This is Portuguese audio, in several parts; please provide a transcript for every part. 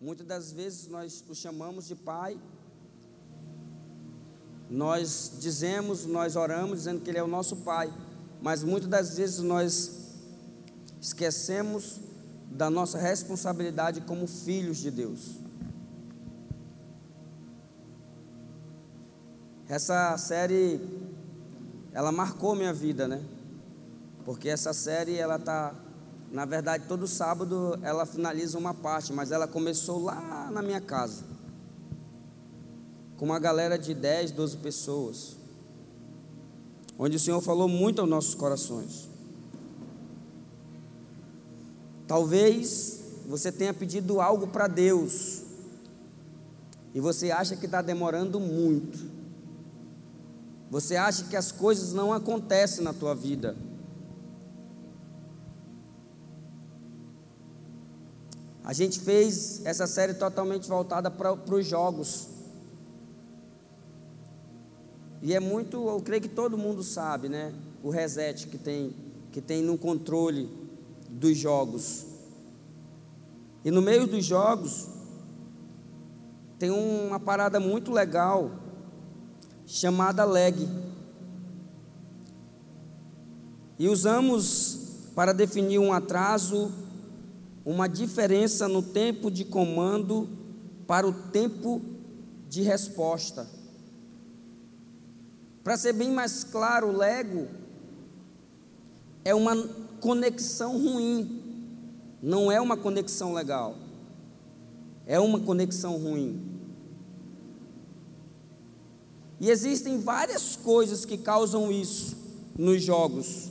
Muitas das vezes nós o chamamos de pai, nós dizemos, nós oramos dizendo que Ele é o nosso pai, mas muitas das vezes nós esquecemos da nossa responsabilidade como filhos de Deus. Essa série, ela marcou minha vida, né? Porque essa série, ela tá, na verdade, todo sábado ela finaliza uma parte, mas ela começou lá na minha casa. Com uma galera de 10, 12 pessoas. Onde o Senhor falou muito aos nossos corações. Talvez você tenha pedido algo para Deus e você acha que está demorando muito. Você acha que as coisas não acontecem na tua vida. A gente fez essa série totalmente voltada para os jogos. E é muito, eu creio que todo mundo sabe, né? O reset que tem, que tem no controle dos jogos. E no meio dos jogos tem uma parada muito legal chamada leg. E usamos para definir um atraso, uma diferença no tempo de comando para o tempo de resposta. Para ser bem mais claro, o Lego é uma conexão ruim, não é uma conexão legal, é uma conexão ruim. E existem várias coisas que causam isso nos jogos.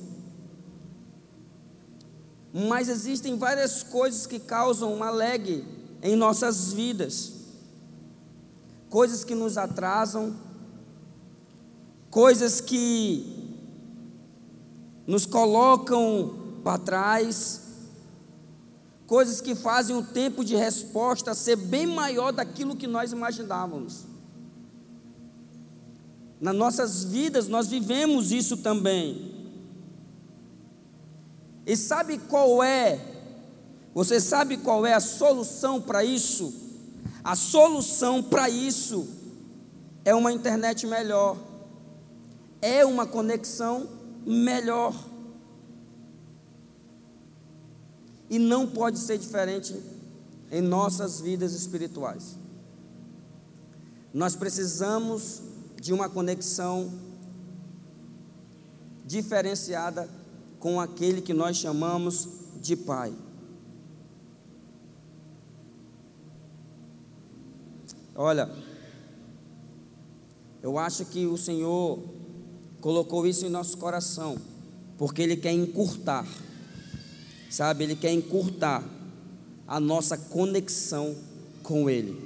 Mas existem várias coisas que causam uma lag em nossas vidas. Coisas que nos atrasam, coisas que nos colocam para trás, coisas que fazem o tempo de resposta ser bem maior daquilo que nós imaginávamos. Nas nossas vidas nós vivemos isso também. E sabe qual é? Você sabe qual é a solução para isso? A solução para isso é uma internet melhor, é uma conexão melhor. E não pode ser diferente em nossas vidas espirituais. Nós precisamos de uma conexão diferenciada com aquele que nós chamamos de Pai. Olha, eu acho que o Senhor colocou isso em nosso coração, porque Ele quer encurtar, sabe? Ele quer encurtar a nossa conexão com Ele.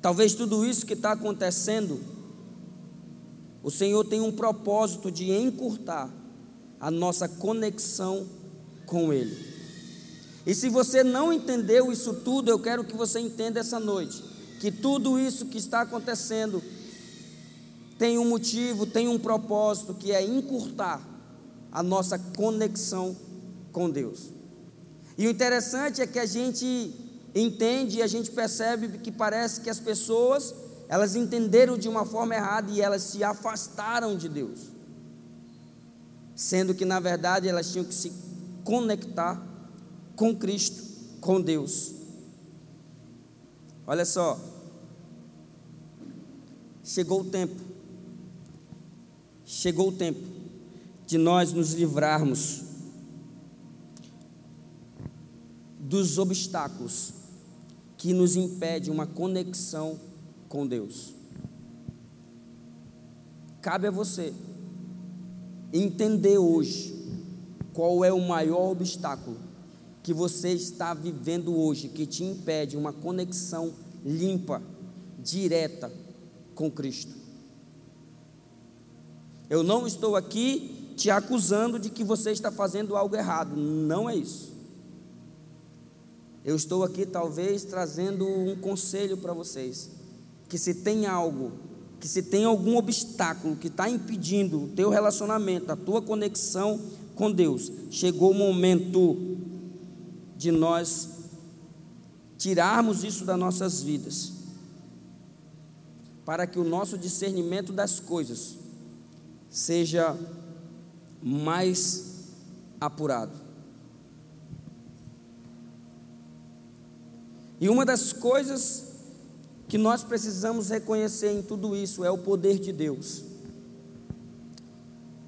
Talvez tudo isso que está acontecendo, o Senhor tem um propósito de encurtar a nossa conexão com Ele. E se você não entendeu isso tudo, eu quero que você entenda essa noite que tudo isso que está acontecendo tem um motivo, tem um propósito, que é encurtar a nossa conexão com Deus. E o interessante é que a gente entende e a gente percebe que parece que as pessoas, elas entenderam de uma forma errada e elas se afastaram de Deus. Sendo que na verdade elas tinham que se conectar com Cristo, com Deus. Olha só. Chegou o tempo. Chegou o tempo de nós nos livrarmos dos obstáculos que nos impede uma conexão com Deus. Cabe a você entender hoje qual é o maior obstáculo que você está vivendo hoje que te impede uma conexão limpa, direta com Cristo. Eu não estou aqui te acusando de que você está fazendo algo errado, não é isso. Eu estou aqui talvez trazendo um conselho para vocês, que se tem algo, que se tem algum obstáculo que está impedindo o teu relacionamento, a tua conexão com Deus, chegou o momento de nós tirarmos isso das nossas vidas, para que o nosso discernimento das coisas seja mais apurado. E uma das coisas que nós precisamos reconhecer em tudo isso é o poder de Deus.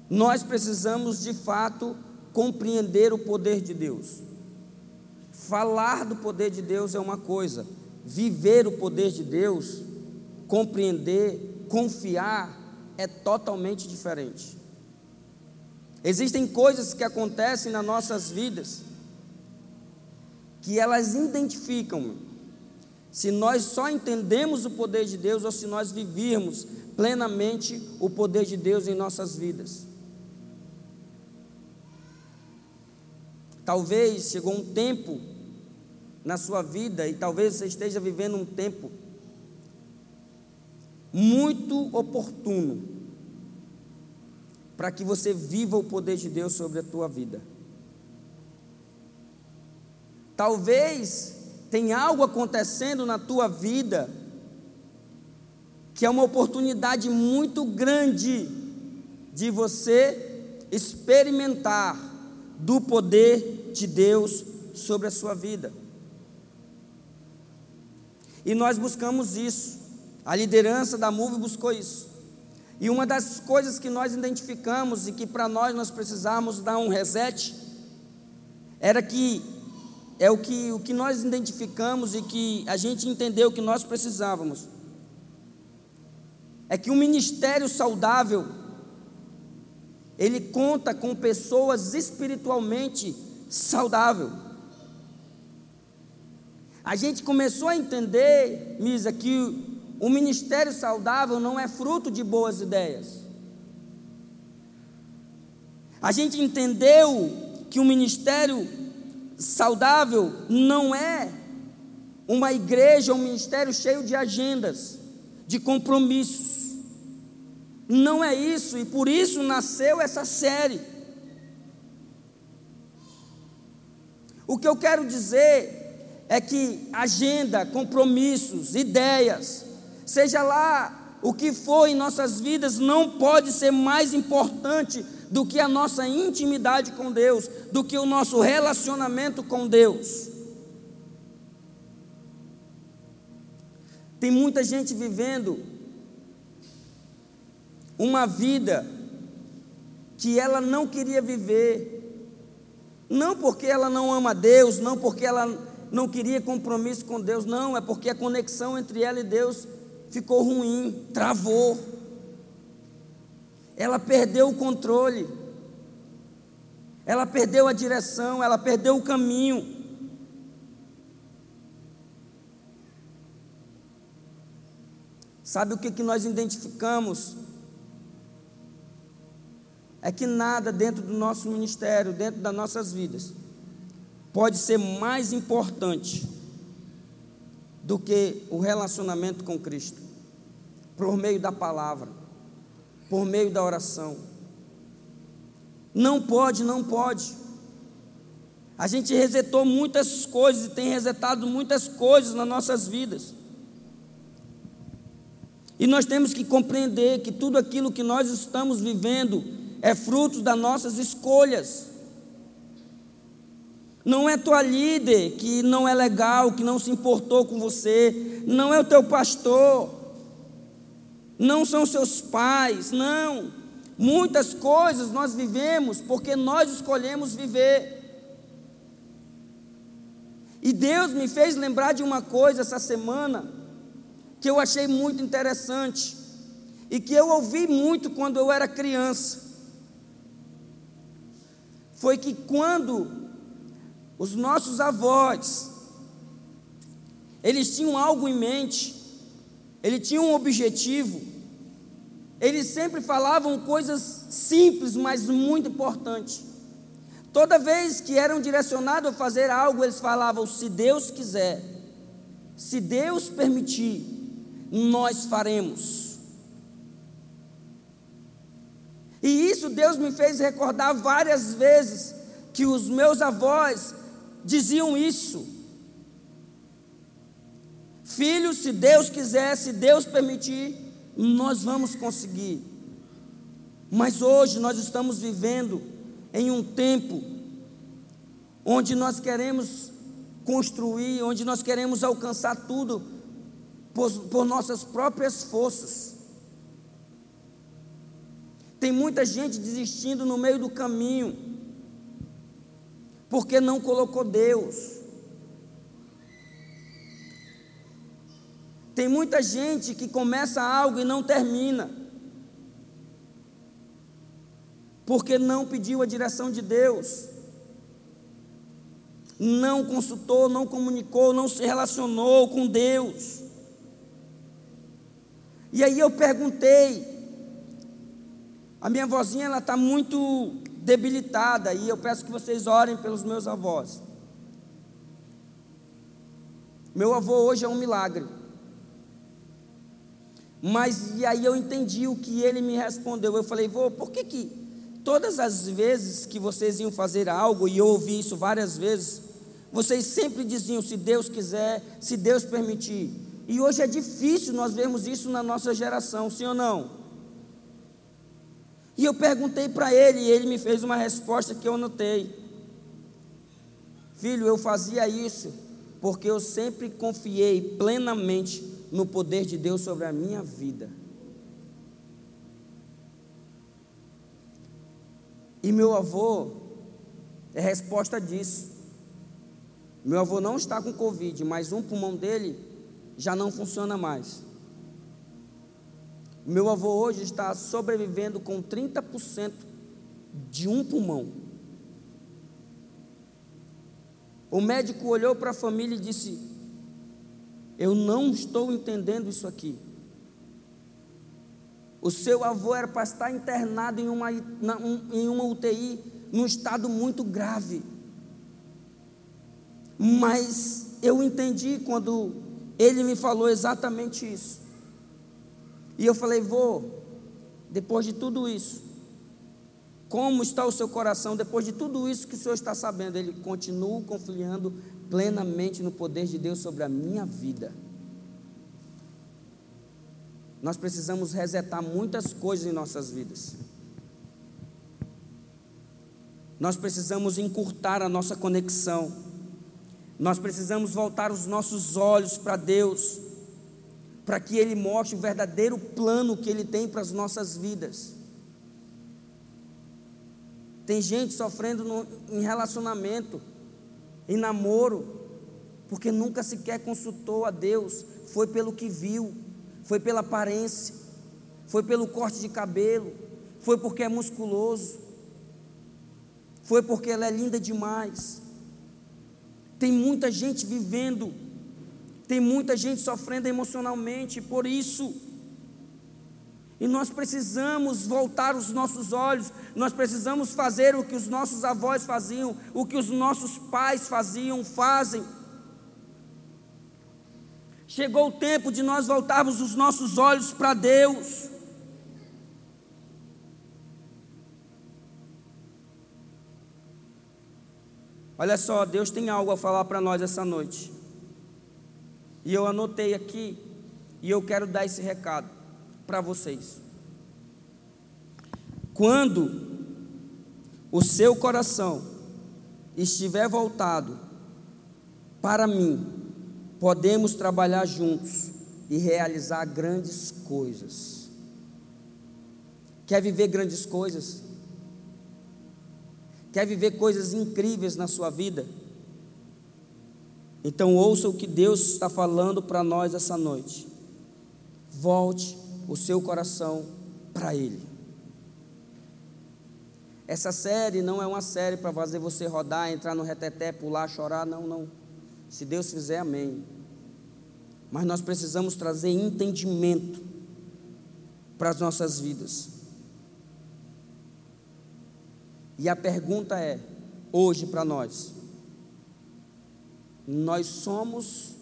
Nós precisamos de fato compreender o poder de Deus. Falar do poder de Deus é uma coisa, viver o poder de Deus, compreender, confiar, é totalmente diferente. Existem coisas que acontecem nas nossas vidas que elas identificam se nós só entendemos o poder de Deus ou se nós vivirmos plenamente o poder de Deus em nossas vidas. Talvez chegou um tempo na sua vida e talvez você esteja vivendo um tempo muito oportuno para que você viva o poder de Deus sobre a tua vida. Talvez tem algo acontecendo na tua vida que é uma oportunidade muito grande de você experimentar do poder de Deus sobre a sua vida. E nós buscamos isso. A liderança da MUV buscou isso. E uma das coisas que nós identificamos e que para nós nós precisamos dar um reset era que é o que, o que nós identificamos e que a gente entendeu que nós precisávamos. É que um ministério saudável, ele conta com pessoas espiritualmente saudáveis. A gente começou a entender, Misa, que o ministério saudável não é fruto de boas ideias. A gente entendeu que o ministério saudável não é uma igreja, um ministério cheio de agendas, de compromissos. Não é isso, e por isso nasceu essa série. O que eu quero dizer é que agenda, compromissos, ideias, seja lá o que for em nossas vidas, não pode ser mais importante do que a nossa intimidade com Deus, do que o nosso relacionamento com Deus. Tem muita gente vivendo uma vida que ela não queria viver, não porque ela não ama Deus, não porque ela não queria compromisso com Deus, não, é porque a conexão entre ela e Deus ficou ruim, travou. Ela perdeu o controle, ela perdeu a direção, ela perdeu o caminho. Sabe o que, que nós identificamos? É que nada dentro do nosso ministério, dentro das nossas vidas, pode ser mais importante do que o relacionamento com Cristo, por meio da palavra por meio da oração. Não pode, não pode. A gente resetou muitas coisas e tem resetado muitas coisas nas nossas vidas. E nós temos que compreender que tudo aquilo que nós estamos vivendo é fruto das nossas escolhas. Não é tua líder que não é legal, que não se importou com você, não é o teu pastor, não são seus pais, não. Muitas coisas nós vivemos porque nós escolhemos viver. E Deus me fez lembrar de uma coisa essa semana que eu achei muito interessante e que eu ouvi muito quando eu era criança. Foi que quando os nossos avós eles tinham algo em mente, ele tinha um objetivo. Eles sempre falavam coisas simples, mas muito importantes. Toda vez que eram direcionados a fazer algo, eles falavam: se Deus quiser, se Deus permitir, nós faremos. E isso Deus me fez recordar várias vezes que os meus avós diziam isso. Filho, se Deus quiser, se Deus permitir, nós vamos conseguir. Mas hoje nós estamos vivendo em um tempo onde nós queremos construir, onde nós queremos alcançar tudo por, por nossas próprias forças. Tem muita gente desistindo no meio do caminho, porque não colocou Deus. Tem muita gente que começa algo e não termina, porque não pediu a direção de Deus, não consultou, não comunicou, não se relacionou com Deus. E aí eu perguntei, a minha vozinha ela está muito debilitada e eu peço que vocês orem pelos meus avós. Meu avô hoje é um milagre. Mas e aí eu entendi o que ele me respondeu. Eu falei, vô, por que que todas as vezes que vocês iam fazer algo, e eu ouvi isso várias vezes, vocês sempre diziam, se Deus quiser, se Deus permitir. E hoje é difícil nós vermos isso na nossa geração, sim ou não? E eu perguntei para ele, e ele me fez uma resposta que eu notei. Filho, eu fazia isso porque eu sempre confiei plenamente no poder de Deus sobre a minha vida. E meu avô é resposta disso. Meu avô não está com Covid, mas um pulmão dele já não funciona mais. Meu avô hoje está sobrevivendo com 30% de um pulmão. O médico olhou para a família e disse: eu não estou entendendo isso aqui. O seu avô era para estar internado em uma, na, um, em uma UTI, num estado muito grave. Mas eu entendi quando ele me falou exatamente isso. E eu falei, vô, depois de tudo isso, como está o seu coração depois de tudo isso que o senhor está sabendo? Ele continua confiando plenamente no poder de Deus sobre a minha vida. Nós precisamos resetar muitas coisas em nossas vidas. Nós precisamos encurtar a nossa conexão. Nós precisamos voltar os nossos olhos para Deus, para que Ele mostre o verdadeiro plano que Ele tem para as nossas vidas. Tem gente sofrendo no, em relacionamento em namoro, porque nunca sequer consultou a Deus, foi pelo que viu, foi pela aparência, foi pelo corte de cabelo, foi porque é musculoso, foi porque ela é linda demais. Tem muita gente vivendo, tem muita gente sofrendo emocionalmente por isso. E nós precisamos voltar os nossos olhos, nós precisamos fazer o que os nossos avós faziam, o que os nossos pais faziam, fazem. Chegou o tempo de nós voltarmos os nossos olhos para Deus. Olha só, Deus tem algo a falar para nós essa noite. E eu anotei aqui, e eu quero dar esse recado para vocês. Quando o seu coração estiver voltado para mim, podemos trabalhar juntos e realizar grandes coisas. Quer viver grandes coisas? Quer viver coisas incríveis na sua vida? Então ouça o que Deus está falando para nós essa noite. Volte o seu coração para Ele. Essa série não é uma série para fazer você rodar, entrar no reteté, pular, chorar, não, não. Se Deus fizer, amém. Mas nós precisamos trazer entendimento para as nossas vidas. E a pergunta é, hoje para nós: nós somos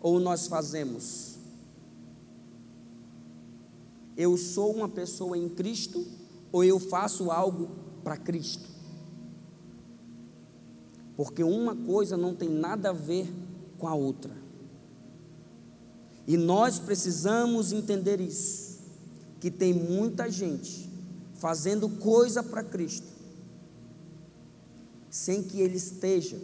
ou nós fazemos? Eu sou uma pessoa em Cristo ou eu faço algo para Cristo? Porque uma coisa não tem nada a ver com a outra. E nós precisamos entender isso, que tem muita gente fazendo coisa para Cristo, sem que Ele esteja,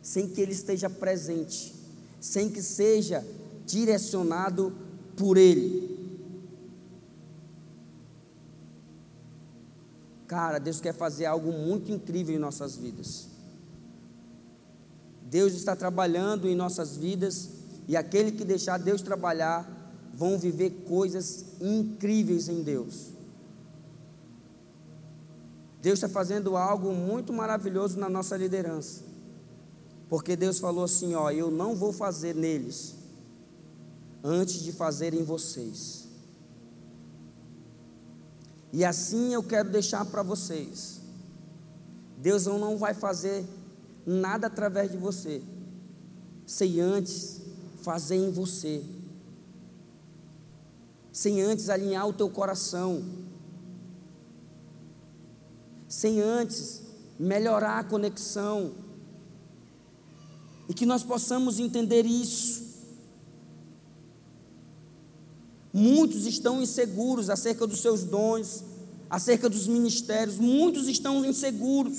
sem que Ele esteja presente, sem que seja direcionado por Ele. Cara, Deus quer fazer algo muito incrível em nossas vidas. Deus está trabalhando em nossas vidas e aquele que deixar Deus trabalhar vão viver coisas incríveis em Deus. Deus está fazendo algo muito maravilhoso na nossa liderança. Porque Deus falou assim: Ó, eu não vou fazer neles antes de fazer em vocês. E assim eu quero deixar para vocês: Deus não vai fazer nada através de você, sem antes fazer em você, sem antes alinhar o teu coração, sem antes melhorar a conexão, e que nós possamos entender isso. Muitos estão inseguros acerca dos seus dons, acerca dos ministérios, muitos estão inseguros,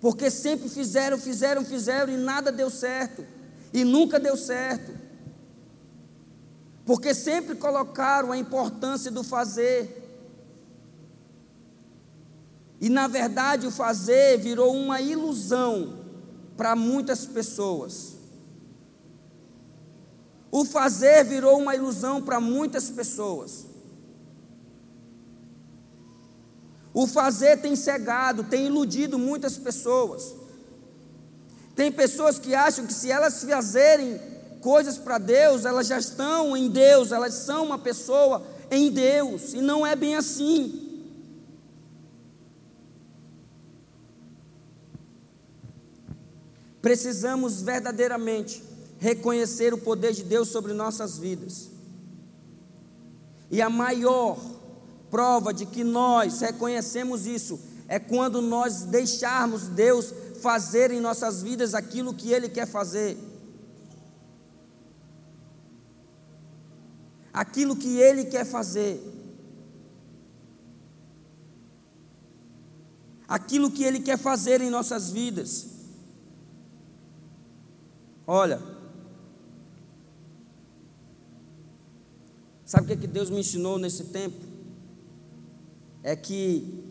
porque sempre fizeram, fizeram, fizeram e nada deu certo e nunca deu certo. Porque sempre colocaram a importância do fazer. E na verdade o fazer virou uma ilusão para muitas pessoas. O fazer virou uma ilusão para muitas pessoas. O fazer tem cegado, tem iludido muitas pessoas. Tem pessoas que acham que se elas fazerem coisas para Deus, elas já estão em Deus, elas são uma pessoa em Deus, e não é bem assim. Precisamos verdadeiramente reconhecer o poder de Deus sobre nossas vidas. E a maior prova de que nós reconhecemos isso é quando nós deixarmos Deus fazer em nossas vidas aquilo que Ele quer fazer. Aquilo que Ele quer fazer. Aquilo que Ele quer fazer em nossas vidas. Olha, sabe o que, é que Deus me ensinou nesse tempo? É que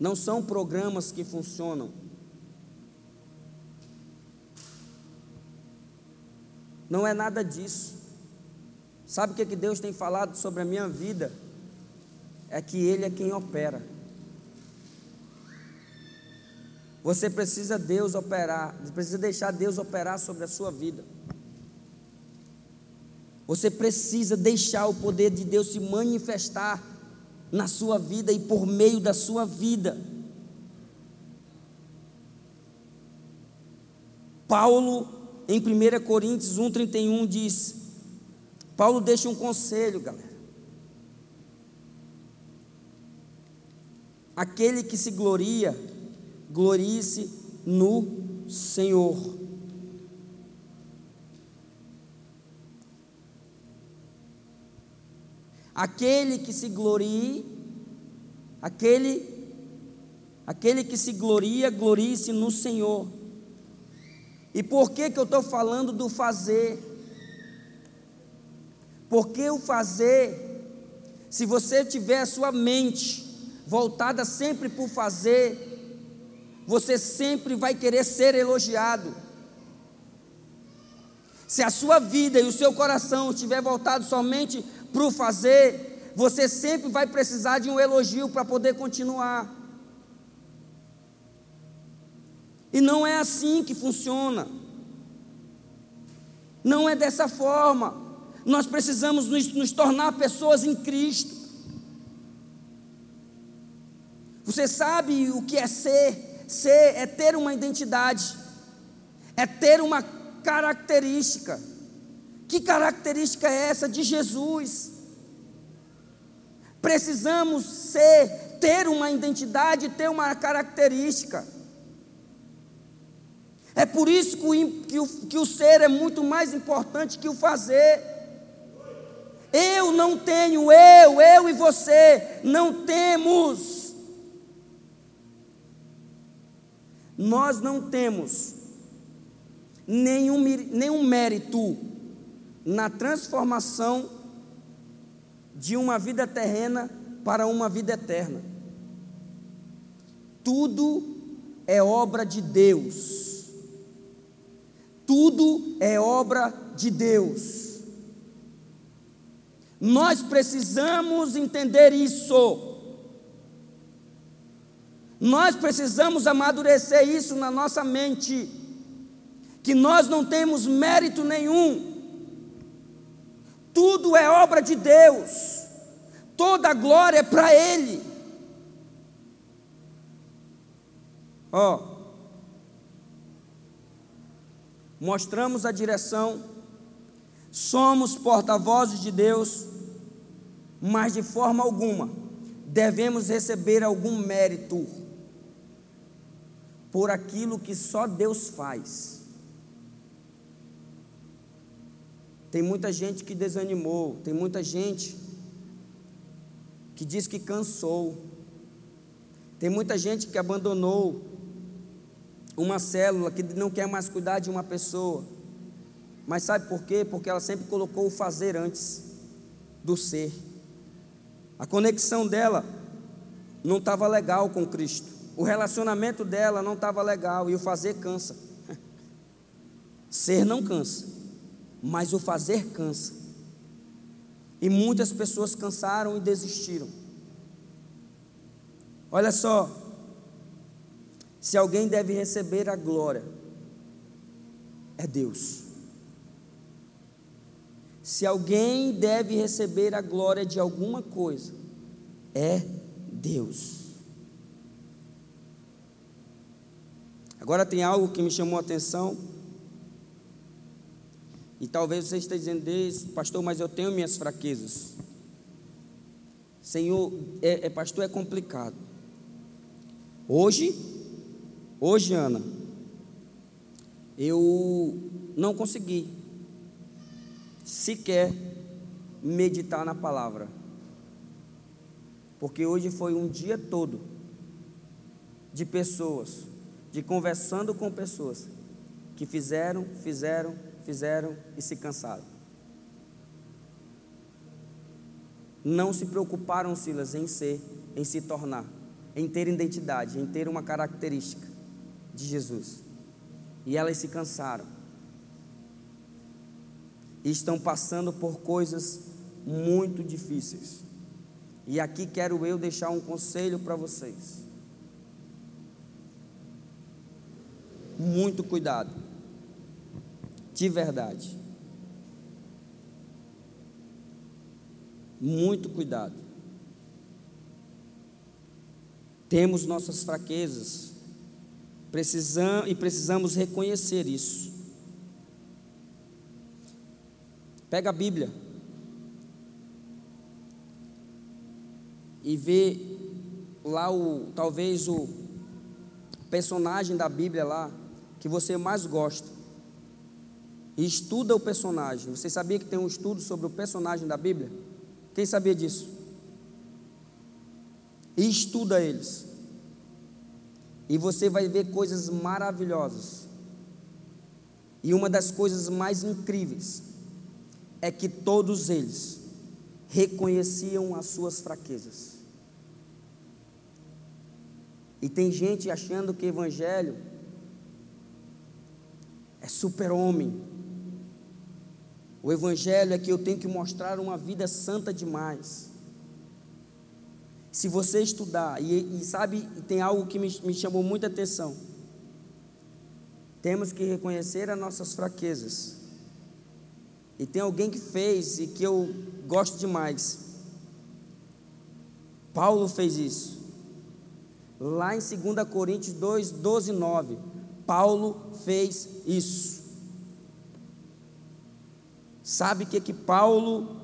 não são programas que funcionam. Não é nada disso. Sabe o que, que Deus tem falado sobre a minha vida? É que Ele é quem opera. Você precisa Deus operar, precisa deixar Deus operar sobre a sua vida. Você precisa deixar o poder de Deus se manifestar na sua vida e por meio da sua vida. Paulo, em 1 Coríntios 1,31, diz: Paulo deixa um conselho, galera. Aquele que se gloria, glorie-se no Senhor. Aquele que se glorie, aquele, aquele que se gloria, glorie-se no Senhor. E por que, que eu estou falando do fazer? Porque o fazer, se você tiver a sua mente voltada sempre por fazer, você sempre vai querer ser elogiado. Se a sua vida e o seu coração estiver voltado somente para o fazer, você sempre vai precisar de um elogio para poder continuar. E não é assim que funciona. Não é dessa forma. Nós precisamos nos, nos tornar pessoas em Cristo. Você sabe o que é ser? Ser é ter uma identidade, é ter uma característica. Que característica é essa de Jesus? Precisamos ser, ter uma identidade, ter uma característica. É por isso que o, que o, que o ser é muito mais importante que o fazer. Eu não tenho, eu, eu e você não temos. Nós não temos nenhum, nenhum mérito na transformação de uma vida terrena para uma vida eterna. Tudo é obra de Deus. Tudo é obra de Deus. Nós precisamos entender isso. Nós precisamos amadurecer isso na nossa mente. Que nós não temos mérito nenhum. Tudo é obra de Deus. Toda a glória é para Ele. Ó, mostramos a direção, somos porta-vozes de Deus, mas de forma alguma devemos receber algum mérito por aquilo que só Deus faz. Tem muita gente que desanimou, tem muita gente que diz que cansou, tem muita gente que abandonou uma célula, que não quer mais cuidar de uma pessoa. Mas sabe por quê? Porque ela sempre colocou o fazer antes do ser. A conexão dela não estava legal com Cristo. O relacionamento dela não estava legal e o fazer cansa. Ser não cansa, mas o fazer cansa. E muitas pessoas cansaram e desistiram. Olha só, se alguém deve receber a glória, é Deus. Se alguém deve receber a glória de alguma coisa, é Deus. Agora tem algo que me chamou a atenção. E talvez você esteja dizendo, pastor, mas eu tenho minhas fraquezas. Senhor, é, é, pastor, é complicado. Hoje, hoje, Ana, eu não consegui sequer meditar na palavra. Porque hoje foi um dia todo de pessoas, de conversando com pessoas que fizeram, fizeram, fizeram e se cansaram. Não se preocuparam, Silas, em ser, em se tornar, em ter identidade, em ter uma característica de Jesus. E elas se cansaram. E estão passando por coisas muito difíceis. E aqui quero eu deixar um conselho para vocês. Muito cuidado de verdade. Muito cuidado. Temos nossas fraquezas, precisamos e precisamos reconhecer isso. Pega a Bíblia e vê lá o talvez o personagem da Bíblia lá que você mais gosta e estuda o personagem. Você sabia que tem um estudo sobre o personagem da Bíblia? Quem sabia disso? E estuda eles. E você vai ver coisas maravilhosas. E uma das coisas mais incríveis é que todos eles reconheciam as suas fraquezas. E tem gente achando que evangelho é super-homem, o Evangelho é que eu tenho que mostrar uma vida santa demais. Se você estudar, e, e sabe, tem algo que me, me chamou muita atenção. Temos que reconhecer as nossas fraquezas. E tem alguém que fez e que eu gosto demais. Paulo fez isso. Lá em 2 Coríntios 2, 12 e 9. Paulo fez isso. Sabe o que que Paulo,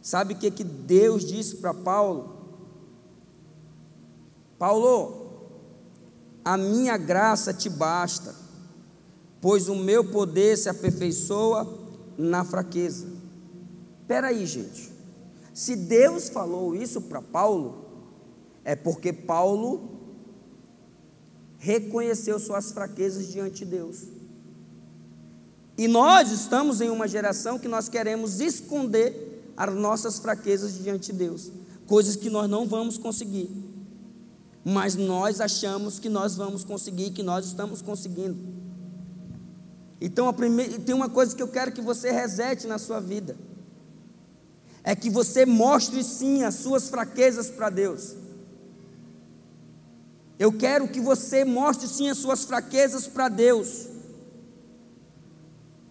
sabe o que que Deus disse para Paulo? Paulo, a minha graça te basta, pois o meu poder se aperfeiçoa na fraqueza. Espera aí, gente. Se Deus falou isso para Paulo, é porque Paulo reconheceu suas fraquezas diante de Deus. E nós estamos em uma geração que nós queremos esconder as nossas fraquezas diante de Deus, coisas que nós não vamos conseguir. Mas nós achamos que nós vamos conseguir, que nós estamos conseguindo. Então, primeira, tem uma coisa que eu quero que você resete na sua vida é que você mostre sim as suas fraquezas para Deus. Eu quero que você mostre sim as suas fraquezas para Deus.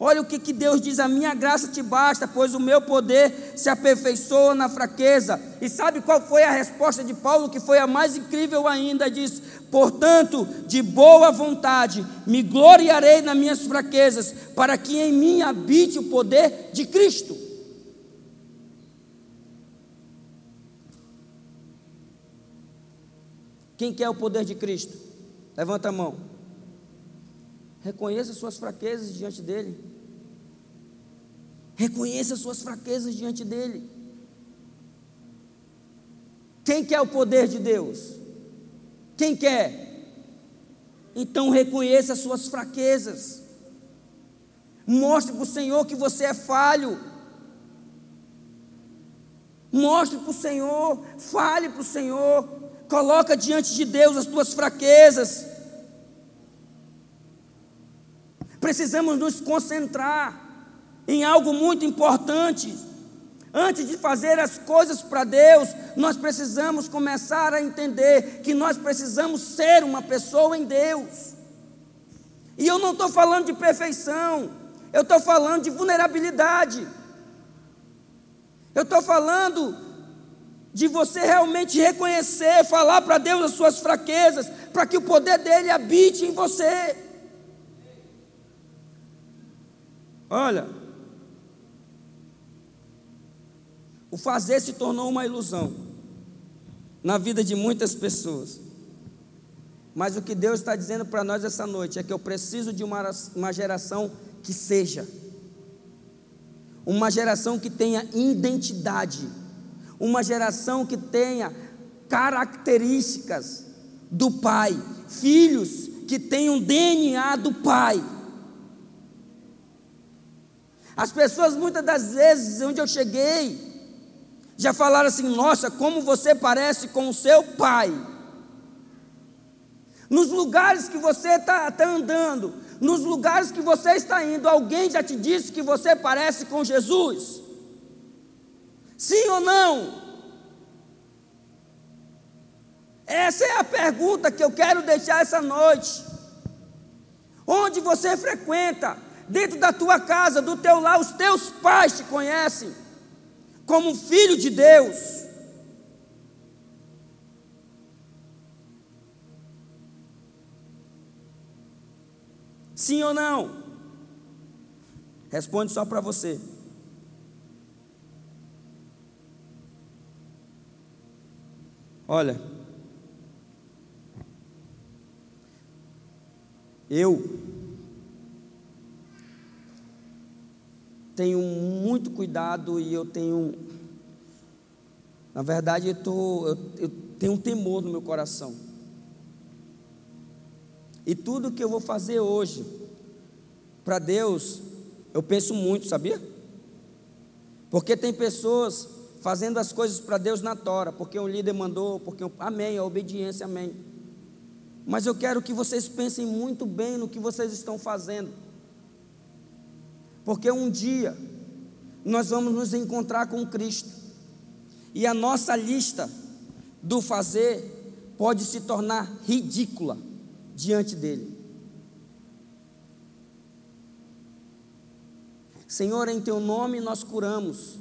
Olha o que, que Deus diz: a minha graça te basta, pois o meu poder se aperfeiçoa na fraqueza. E sabe qual foi a resposta de Paulo, que foi a mais incrível ainda? Diz: portanto, de boa vontade, me gloriarei nas minhas fraquezas, para que em mim habite o poder de Cristo. Quem quer o poder de Cristo? Levanta a mão. Reconheça suas fraquezas diante dele. Reconheça suas fraquezas diante dele. Quem quer o poder de Deus? Quem quer? Então reconheça suas fraquezas. Mostre para o Senhor que você é falho. Mostre para o Senhor, fale para o Senhor, Coloca diante de Deus as tuas fraquezas. Precisamos nos concentrar em algo muito importante. Antes de fazer as coisas para Deus, nós precisamos começar a entender que nós precisamos ser uma pessoa em Deus. E eu não estou falando de perfeição, eu estou falando de vulnerabilidade. Eu estou falando de você realmente reconhecer, falar para Deus as suas fraquezas, para que o poder dele habite em você. Olha, o fazer se tornou uma ilusão na vida de muitas pessoas. Mas o que Deus está dizendo para nós essa noite é que eu preciso de uma, uma geração que seja, uma geração que tenha identidade uma geração que tenha características do pai, filhos que tenham DNA do pai. As pessoas muitas das vezes onde eu cheguei já falaram assim: "Nossa, como você parece com o seu pai". Nos lugares que você está tá andando, nos lugares que você está indo, alguém já te disse que você parece com Jesus? Sim ou não? Essa é a pergunta que eu quero deixar essa noite. Onde você frequenta? Dentro da tua casa, do teu lar, os teus pais te conhecem como filho de Deus. Sim ou não? Responde só para você. Olha, eu tenho muito cuidado e eu tenho, na verdade, eu, tô, eu, eu tenho um temor no meu coração. E tudo que eu vou fazer hoje para Deus, eu penso muito, sabia? Porque tem pessoas fazendo as coisas para Deus na tora, porque um líder mandou, porque amém, a obediência, amém. Mas eu quero que vocês pensem muito bem no que vocês estão fazendo. Porque um dia nós vamos nos encontrar com Cristo. E a nossa lista do fazer pode se tornar ridícula diante dele. Senhor, em teu nome nós curamos.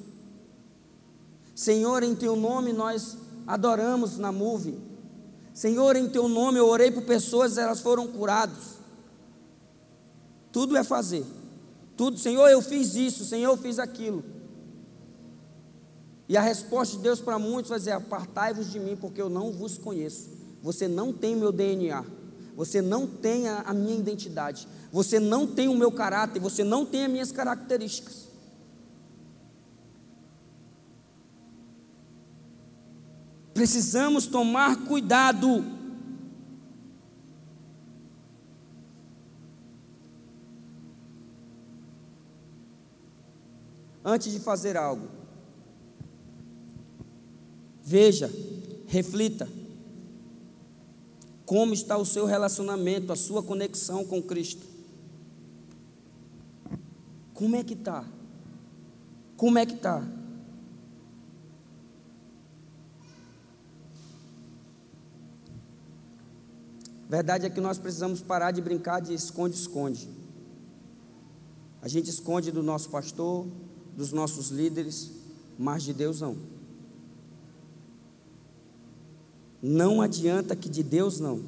Senhor, em teu nome nós adoramos na move. Senhor, em teu nome eu orei por pessoas, elas foram curadas. Tudo é fazer. Tudo, Senhor, eu fiz isso, Senhor, eu fiz aquilo. E a resposta de Deus para muitos vai dizer: Apartai-vos de mim, porque eu não vos conheço. Você não tem meu DNA. você não tem a minha identidade, você não tem o meu caráter, você não tem as minhas características. Precisamos tomar cuidado. Antes de fazer algo, veja, reflita como está o seu relacionamento, a sua conexão com Cristo? Como é que está? Como é que está? Verdade é que nós precisamos parar de brincar de esconde-esconde. A gente esconde do nosso pastor, dos nossos líderes, mas de Deus não. Não adianta que de Deus não.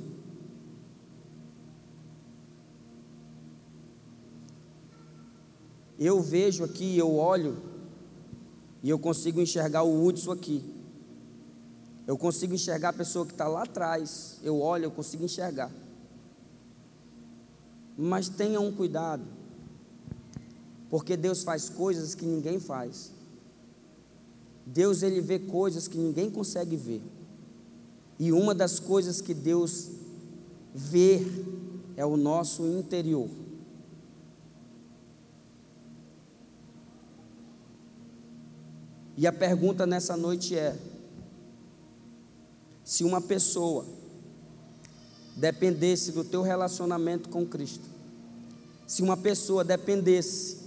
Eu vejo aqui, eu olho e eu consigo enxergar o Hudson aqui. Eu consigo enxergar a pessoa que está lá atrás. Eu olho, eu consigo enxergar. Mas tenha um cuidado, porque Deus faz coisas que ninguém faz. Deus ele vê coisas que ninguém consegue ver. E uma das coisas que Deus vê é o nosso interior. E a pergunta nessa noite é: se uma pessoa dependesse do teu relacionamento com Cristo, se uma pessoa dependesse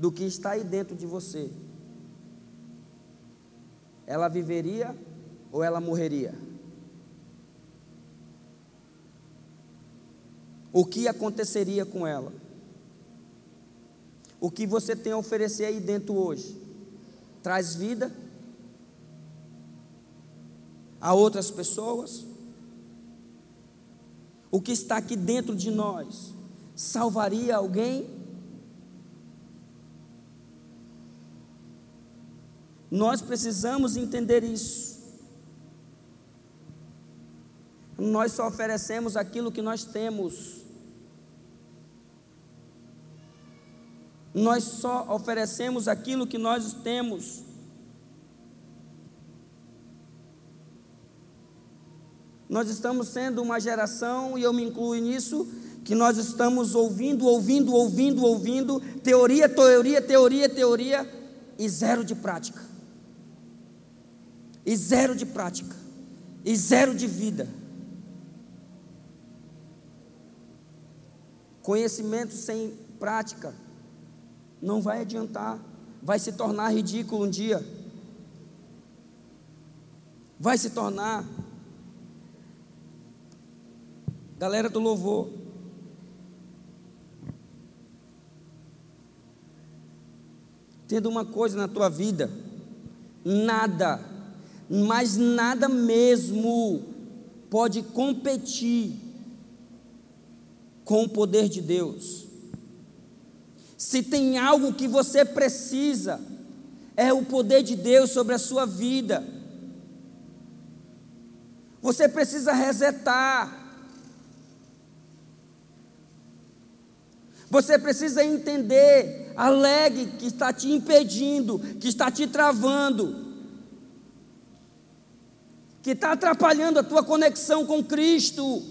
do que está aí dentro de você, ela viveria ou ela morreria? o que aconteceria com ela? O que você tem a oferecer aí dentro hoje? Traz vida a outras pessoas? O que está aqui dentro de nós salvaria alguém? Nós precisamos entender isso. Nós só oferecemos aquilo que nós temos. Nós só oferecemos aquilo que nós temos. Nós estamos sendo uma geração, e eu me incluo nisso, que nós estamos ouvindo, ouvindo, ouvindo, ouvindo, teoria, teoria, teoria, teoria, e zero de prática. E zero de prática. E zero de vida. Conhecimento sem prática não vai adiantar, vai se tornar ridículo um dia. Vai se tornar. Galera do louvor. Tendo uma coisa na tua vida, nada, mas nada mesmo pode competir com o poder de Deus. Se tem algo que você precisa, é o poder de Deus sobre a sua vida. Você precisa resetar. Você precisa entender a leg que está te impedindo, que está te travando, que está atrapalhando a tua conexão com Cristo.